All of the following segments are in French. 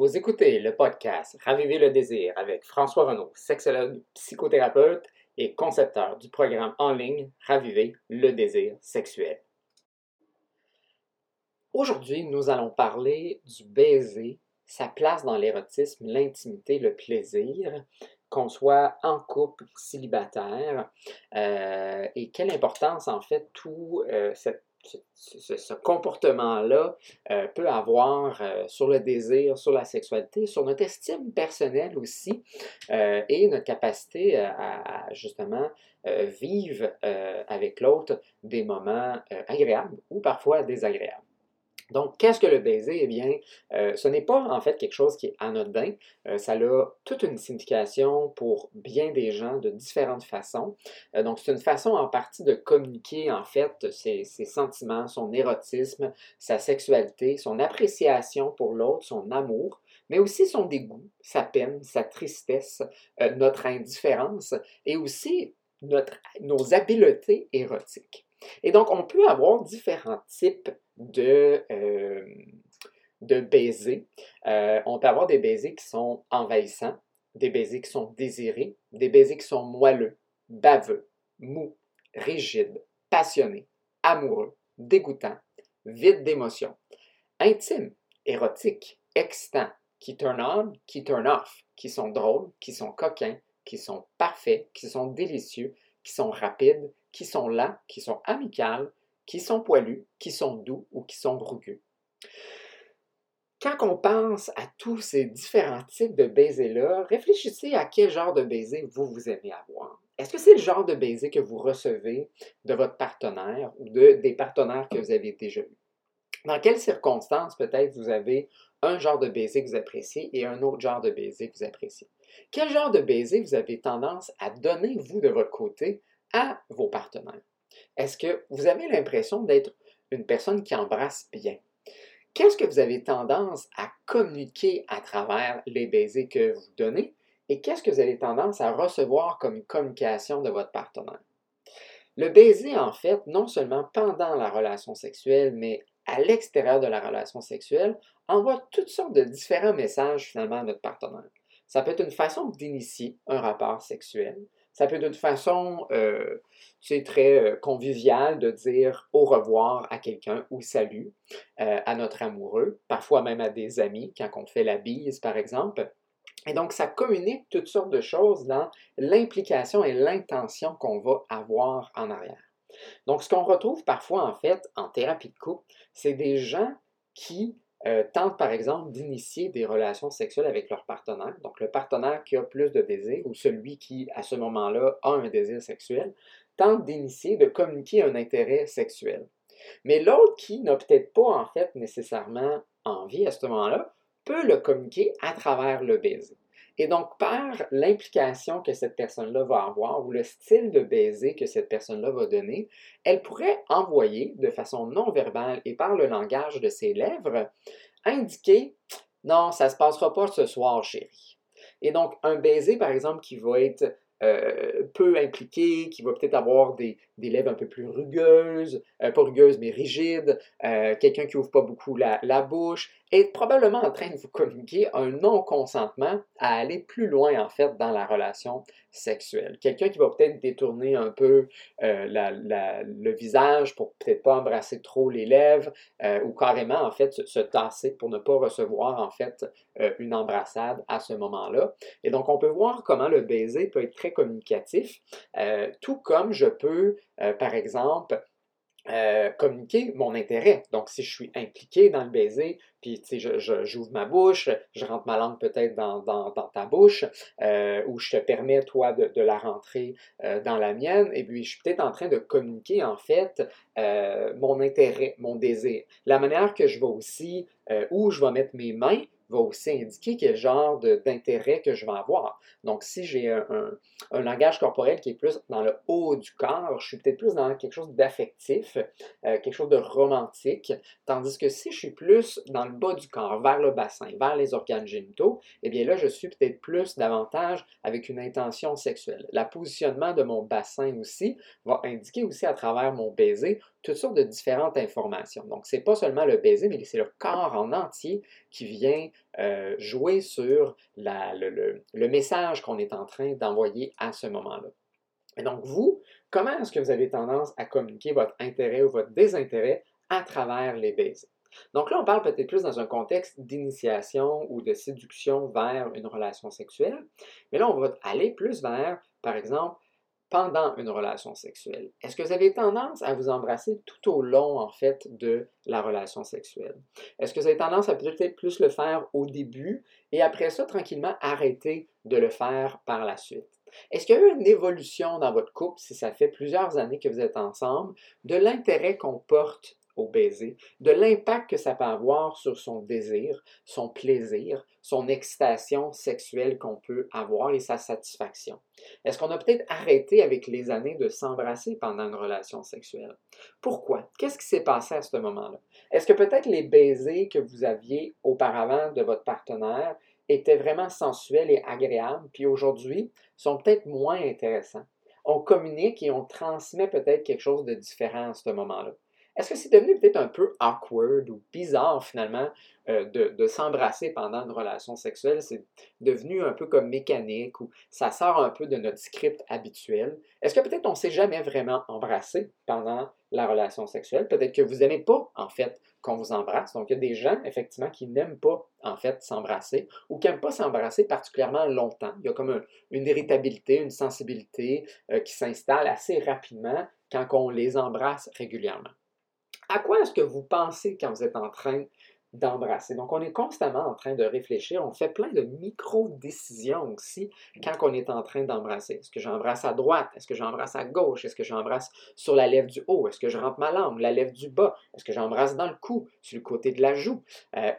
Vous écoutez le podcast Raviver le désir avec François Renaud, sexologue, psychothérapeute et concepteur du programme en ligne Raviver le désir sexuel. Aujourd'hui, nous allons parler du baiser, sa place dans l'érotisme, l'intimité, le plaisir, qu'on soit en couple, célibataire, euh, et quelle importance en fait tout euh, cette ce, comportement-là euh, peut avoir euh, sur le désir, sur la sexualité, sur notre estime personnelle aussi euh, et notre capacité à justement vivre avec l'autre des moments agréables ou parfois désagréables. Donc, qu'est-ce que le baiser? Eh bien, euh, ce n'est pas en fait quelque chose qui est anodin. Euh, ça a toute une signification pour bien des gens de différentes façons. Euh, donc, c'est une façon en partie de communiquer en fait ses, sentiments, son érotisme, sa sexualité, son appréciation pour l'autre, son amour, mais aussi son dégoût, sa peine, sa tristesse, notre indifférence et aussi nos habiletés érotiques. Et donc, on peut avoir différents types de, euh, de baisers. Euh, on peut avoir des baisers qui sont envahissants, des baisers qui sont désirés, des baisers qui sont moelleux, baveux, mous, rigides, passionnés, amoureux, dégoûtants, vides d'émotions, intimes, érotiques, excitants, qui turn on, qui turn off, qui sont drôles, qui sont coquins, qui sont parfaits, qui sont délicieux, qui sont rapides, qui sont lents, qui sont amicales, qui sont poilus, qui sont doux ou qui sont rugueux. Quand on pense à tous ces différents types de baisers-là, réfléchissez à quel genre de baiser vous vous aimez avoir. Est-ce que c'est le genre de baiser que vous recevez de votre partenaire ou de, des partenaires que vous avez déjà eus? Dans quelles circonstances peut-être vous avez un genre de baiser que vous appréciez et un autre genre de baiser que vous appréciez? Quel genre de baiser vous avez tendance à donner, vous, de votre côté, à vos partenaires? Est-ce que vous avez l'impression d'être une personne qui embrasse bien? Qu'est-ce que vous avez tendance à communiquer à travers les baisers que vous donnez? Et qu'est-ce que vous avez tendance à recevoir comme communication de votre partenaire? Le baiser, en fait, non seulement pendant la relation sexuelle, mais à l'extérieur de la relation sexuelle, envoie toutes sortes de différents messages finalement à notre partenaire. Ça peut être une façon d'initier un rapport sexuel. Ça peut être une façon euh, très euh, conviviale de dire au revoir à quelqu'un ou salut euh, à notre amoureux, parfois même à des amis quand on fait la bise par exemple. Et donc, ça communique toutes sortes de choses dans l'implication et l'intention qu'on va avoir en arrière. Donc, ce qu'on retrouve parfois, en fait, en thérapie de couple, c'est des gens qui euh, tentent par exemple d'initier des relations sexuelles avec leur partenaire, donc le partenaire qui a plus de désir ou celui qui à ce moment-là a un désir sexuel, tente d'initier, de communiquer un intérêt sexuel. Mais l'autre qui n'a peut-être pas en fait nécessairement envie à ce moment-là, peut le communiquer à travers le baiser. Et donc, par l'implication que cette personne-là va avoir ou le style de baiser que cette personne-là va donner, elle pourrait envoyer de façon non verbale et par le langage de ses lèvres indiquer non, ça ne se passera pas ce soir, chérie. Et donc, un baiser, par exemple, qui va être euh, peu impliqué, qui va peut-être avoir des, lèvres un peu plus rugueuses, euh, pas rugueuses mais rigides, euh, quelqu'un qui ouvre pas beaucoup la, bouche, est probablement en train de vous communiquer un non-consentement à aller plus loin en fait dans la relation sexuelle. Quelqu'un qui va peut-être détourner un peu la, le visage pour peut-être pas embrasser trop les lèvres ou carrément en fait se, se, tasser pour ne pas recevoir en fait une embrassade à ce moment-là. Et donc on peut voir comment le baiser peut être très communicatif, euh, tout comme je peux, euh, par exemple, euh, communiquer mon intérêt. Donc, si je suis impliqué dans le baiser, puis j'ouvre je, j'ouvre ma bouche, je rentre ma langue peut-être dans, dans, ta bouche, ou je te permets, toi, de, de la rentrer dans la mienne, et puis je suis peut-être en train de communiquer, en fait, mon intérêt, mon désir. La manière que je vais aussi, où je vais mettre mes mains, va aussi indiquer quel genre d'intérêt que je vais avoir. Donc, si j'ai un, langage corporel qui est plus dans le haut du corps, je suis peut-être plus dans quelque chose d'affectif, euh, quelque chose de romantique, tandis que si je suis plus dans le bas du corps, vers le bassin, vers les organes génitaux, eh bien là, je suis peut-être plus davantage avec une intention sexuelle. Le positionnement de mon bassin aussi va indiquer aussi à travers mon baiser toutes sortes de différentes informations. Donc, ce n'est pas seulement le baiser, mais c'est le corps en entier qui vient euh, jouer sur le, le message qu'on est en train d'envoyer à ce moment-là. Et donc, vous, comment est-ce que vous avez tendance à communiquer votre intérêt ou votre désintérêt à travers les baisers? Donc là, on parle peut-être plus dans un contexte d'initiation ou de séduction vers une relation sexuelle, mais là, on va aller plus vers, par exemple, pendant une relation sexuelle. Est-ce que vous avez tendance à vous embrasser tout au long, en fait, de la relation sexuelle? Est-ce que vous avez tendance à peut-être plus le faire au début et après ça, tranquillement, arrêter de le faire par la suite? Est-ce qu'il y a eu une évolution dans votre couple, si ça fait plusieurs années que vous êtes ensemble, de l'intérêt qu'on porte baiser, de l'impact que ça peut avoir sur son désir, son plaisir, son excitation sexuelle qu'on peut avoir et sa satisfaction. Est-ce qu'on a peut-être arrêté avec les années de s'embrasser pendant une relation sexuelle? Pourquoi? Qu'est-ce qui s'est passé à ce moment-là? Est-ce que peut-être les baisers que vous aviez auparavant de votre partenaire étaient vraiment sensuels et agréables, puis aujourd'hui sont peut-être moins intéressants? On communique et on transmet peut-être quelque chose de différent à ce moment-là. Est-ce que c'est devenu peut-être un peu awkward ou bizarre finalement euh, de, s'embrasser pendant une relation sexuelle? C'est devenu un peu comme mécanique ou ça sort un peu de notre script habituel. Est-ce que peut-être on ne s'est jamais vraiment embrassé pendant la relation sexuelle? Peut-être que vous n'aimez pas en fait qu'on vous embrasse. Donc il y a des gens effectivement qui n'aiment pas en fait s'embrasser ou qui n'aiment pas s'embrasser particulièrement longtemps. Il y a comme une irritabilité, une sensibilité euh, qui s'installe assez rapidement quand on les embrasse régulièrement. À quoi est-ce que vous pensez quand vous êtes en train d'embrasser. Donc, on est constamment en train de réfléchir. On fait plein de micro-décisions aussi quand on est en train d'embrasser. Est-ce que j'embrasse à droite? Est-ce que j'embrasse à gauche? Est-ce que j'embrasse sur la lèvre du haut? Est-ce que je rentre ma langue, la lèvre du bas? Est-ce que j'embrasse dans le cou, sur le côté de la joue? Euh,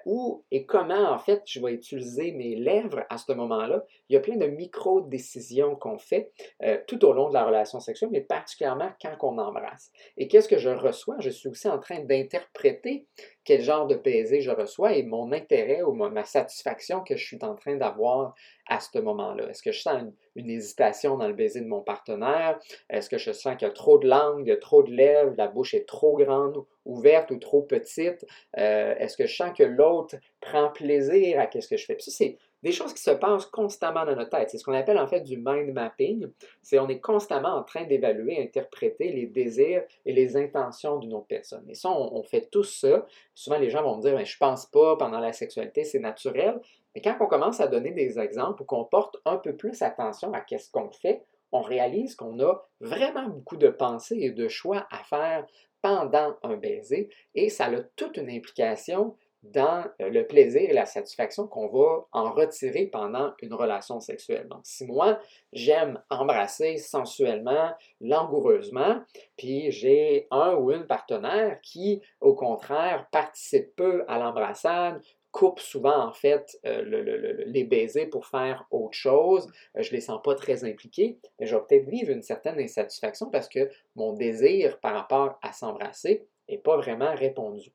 et comment, en fait, je vais utiliser mes lèvres à ce moment-là? Il y a plein de micro-décisions qu'on fait euh, tout au long de la relation sexuelle, mais particulièrement quand on embrasse. Et qu'est-ce que je reçois? Je suis aussi en train d'interpréter quel genre de baiser je reçois et mon intérêt ou ma satisfaction que je suis en train d'avoir à ce moment-là? Est-ce que je sens une, hésitation dans le baiser de mon partenaire? Est-ce que je sens qu'il y a trop de langue, trop de lèvres, la bouche est trop grande, ouverte ou trop petite? Euh, est-ce que je sens que l'autre prend plaisir à ce que je fais? ça, c'est des choses qui se passent constamment dans notre tête. C'est ce qu'on appelle en fait du mind mapping. C'est on est constamment en train d'évaluer, interpréter les désirs et les intentions d'une autre personne. Et ça, on, fait tout ça. Souvent, les gens vont me dire, je pense pas pendant la sexualité, c'est naturel. Mais quand on commence à donner des exemples ou qu'on porte un peu plus attention à ce qu'on fait, on réalise qu'on a vraiment beaucoup de pensées et de choix à faire pendant un baiser et ça a toute une implication dans euh, le plaisir et la satisfaction qu'on va en retirer pendant une relation sexuelle. Donc, si moi, j'aime embrasser sensuellement, langoureusement, puis j'ai un ou une partenaire qui, au contraire, participe peu à l'embrassade, coupe souvent en fait euh, les baisers pour faire autre chose, euh, je ne les sens pas très impliqués, mais je vais peut-être vivre une certaine insatisfaction parce que mon désir par rapport à s'embrasser n'est pas vraiment répondu.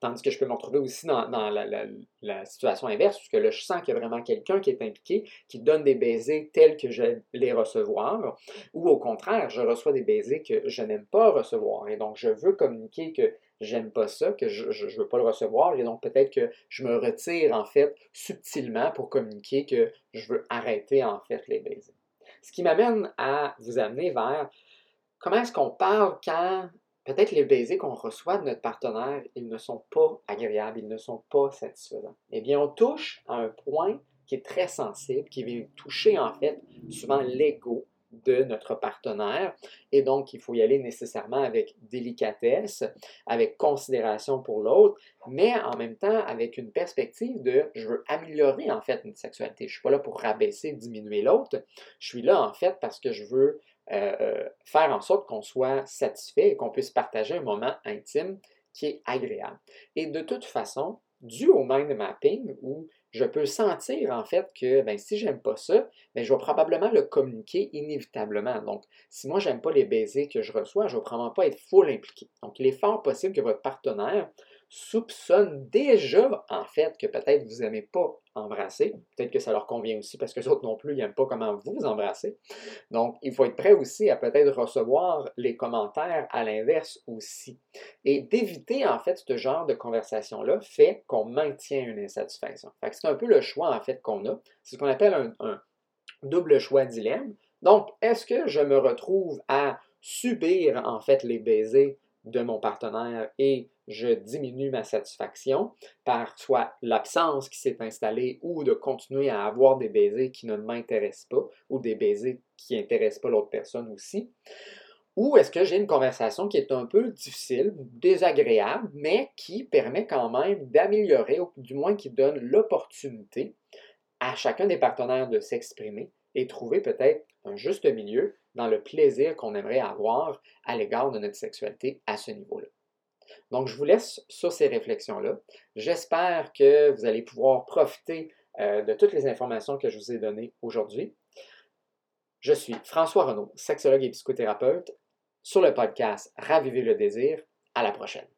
Tandis que je peux me retrouver aussi dans, la, situation inverse, puisque là, je sens qu'il y a vraiment quelqu'un qui est impliqué, qui donne des baisers tels que je les recevoir, ou au contraire, je reçois des baisers que je n'aime pas recevoir. Et donc, je veux communiquer que j'aime pas ça, que je ne veux pas le recevoir, et donc peut-être que je me retire en fait subtilement pour communiquer que je veux arrêter en fait les baisers. Ce qui m'amène à vous amener vers comment est-ce qu'on parle quand peut-être les baisers qu'on reçoit de notre partenaire, ils ne sont pas agréables, ils ne sont pas satisfaisants. Eh bien, on touche à un point qui est très sensible, qui vient toucher en fait souvent l'ego de notre partenaire. Et donc, il faut y aller nécessairement avec délicatesse, avec considération pour l'autre, mais en même temps avec une perspective de je veux améliorer en fait une sexualité. Je ne suis pas là pour rabaisser, diminuer l'autre. Je suis là en fait parce que je veux euh, euh, faire en sorte qu'on soit satisfait et qu'on puisse partager un moment intime qui est agréable. Et de toute façon, dû au mind mapping, où je peux sentir en fait que ben, si j'aime pas ça, ben, je vais probablement le communiquer inévitablement. Donc, si moi j'aime pas les baisers que je reçois, je vais probablement pas être full impliqué. Donc, il est fort possible que votre partenaire soupçonnent déjà, en fait, que peut-être vous n'aimez pas embrasser. Peut-être que ça leur convient aussi parce que les autres non plus, ils n'aiment pas comment vous embrassez. Donc, il faut être prêt aussi à peut-être recevoir les commentaires à l'inverse aussi. Et d'éviter, en fait, ce genre de conversation-là fait qu'on maintient une insatisfaction. c'est un peu le choix, en fait, qu'on a. C'est ce qu'on appelle un double choix dilemme. Donc, est-ce que je me retrouve à subir, en fait, les baisers de mon partenaire et je diminue ma satisfaction par soit l'absence qui s'est installée ou de continuer à avoir des baisers qui ne m'intéressent pas ou des baisers qui n'intéressent pas l'autre personne aussi. Ou est-ce que j'ai une conversation qui est un peu difficile, désagréable, mais qui permet quand même d'améliorer, ou du moins qui donne l'opportunité à chacun des partenaires de s'exprimer et trouver peut-être un juste milieu dans le plaisir qu'on aimerait avoir à l'égard de notre sexualité à ce niveau-là. Donc, je vous laisse sur ces réflexions-là. J'espère que vous allez pouvoir profiter euh, de toutes les informations que je vous ai données aujourd'hui. Je suis François Renaud, sexologue et psychothérapeute, sur le podcast Raviver le désir. À la prochaine.